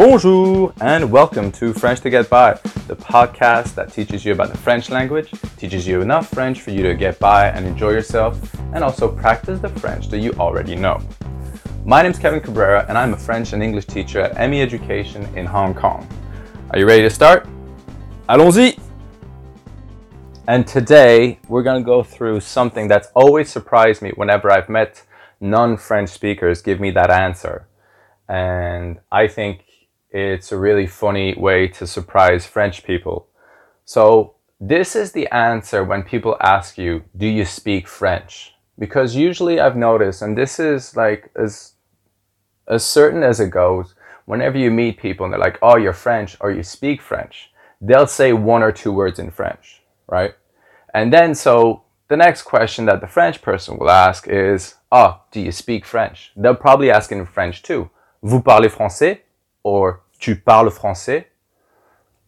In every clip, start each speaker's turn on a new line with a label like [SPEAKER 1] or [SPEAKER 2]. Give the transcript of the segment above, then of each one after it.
[SPEAKER 1] Bonjour and welcome to French to Get By, the podcast that teaches you about the French language, teaches you enough French for you to get by and enjoy yourself, and also practice the French that you already know. My name is Kevin Cabrera and I'm a French and English teacher at ME Education in Hong Kong. Are you ready to start? Allons-y! And today we're going to go through something that's always surprised me whenever I've met non French speakers give me that answer. And I think it's a really funny way to surprise French people. So, this is the answer when people ask you, Do you speak French? Because usually I've noticed, and this is like as, as certain as it goes, whenever you meet people and they're like, Oh, you're French or you speak French, they'll say one or two words in French, right? And then, so the next question that the French person will ask is, Oh, do you speak French? They'll probably ask in French too. Vous parlez français? Or tu parles français?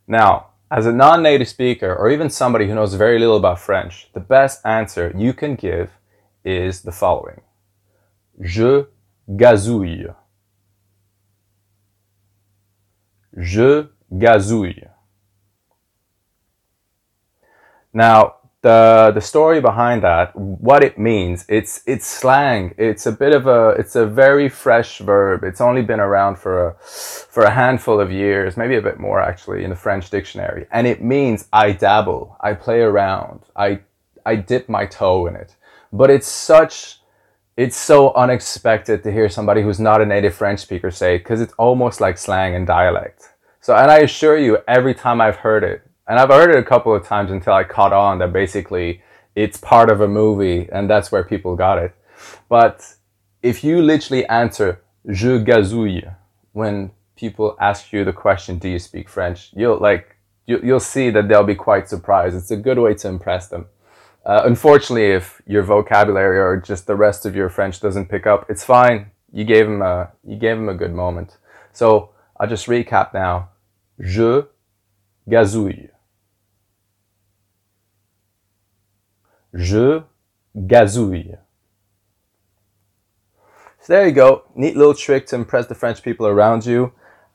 [SPEAKER 1] Now, as a non native speaker, or even somebody who knows very little about French, the best answer you can give is the following Je gazouille. Je gazouille. Now, the the story behind that, what it means, it's it's slang. It's a bit of a it's a very fresh verb. It's only been around for a for a handful of years, maybe a bit more actually in the French dictionary. And it means I dabble, I play around, I I dip my toe in it. But it's such it's so unexpected to hear somebody who's not a native French speaker say because it's almost like slang and dialect. So, and I assure you, every time I've heard it, and I've heard it a couple of times until I caught on that basically it's part of a movie and that's where people got it. But if you literally answer je gazouille when people ask you the question, do you speak French? You'll like, you, you'll see that they'll be quite surprised. It's a good way to impress them. Uh, unfortunately, if your vocabulary or just the rest of your French doesn't pick up, it's fine. You gave him a, you gave him a good moment. So I'll just recap now. Je gazouille. Je gazouille. So there you go. Neat little trick to impress the French people around you.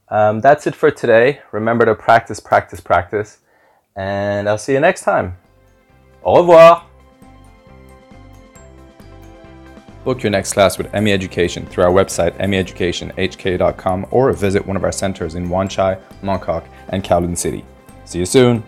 [SPEAKER 1] Um, that's it for today. Remember to practice, practice, practice. And I'll see you next time. Au revoir. Book your next class with ME Education through our website, meeducationhk.com, or visit one of our centers in Wan Chai, Mongkok, and Kowloon City. See you soon.